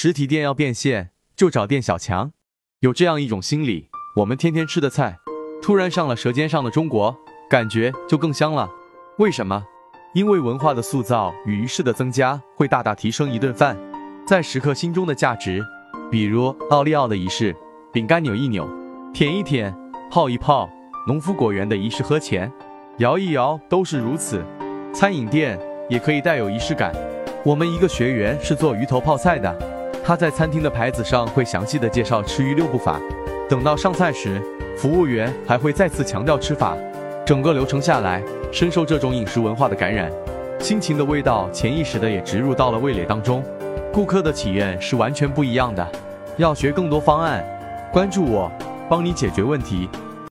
实体店要变现，就找店小强。有这样一种心理，我们天天吃的菜，突然上了《舌尖上的中国》，感觉就更香了。为什么？因为文化的塑造与仪式的增加，会大大提升一顿饭在食客心中的价值。比如奥利奥的仪式，饼干扭一扭，舔一舔，泡一泡；农夫果园的仪式喝前，摇一摇，都是如此。餐饮店也可以带有仪式感。我们一个学员是做鱼头泡菜的，他在餐厅的牌子上会详细的介绍吃鱼六步法，等到上菜时，服务员还会再次强调吃法。整个流程下来，深受这种饮食文化的感染，心情的味道潜意识的也植入到了味蕾当中。顾客的体验是完全不一样的。要学更多方案，关注我，帮你解决问题。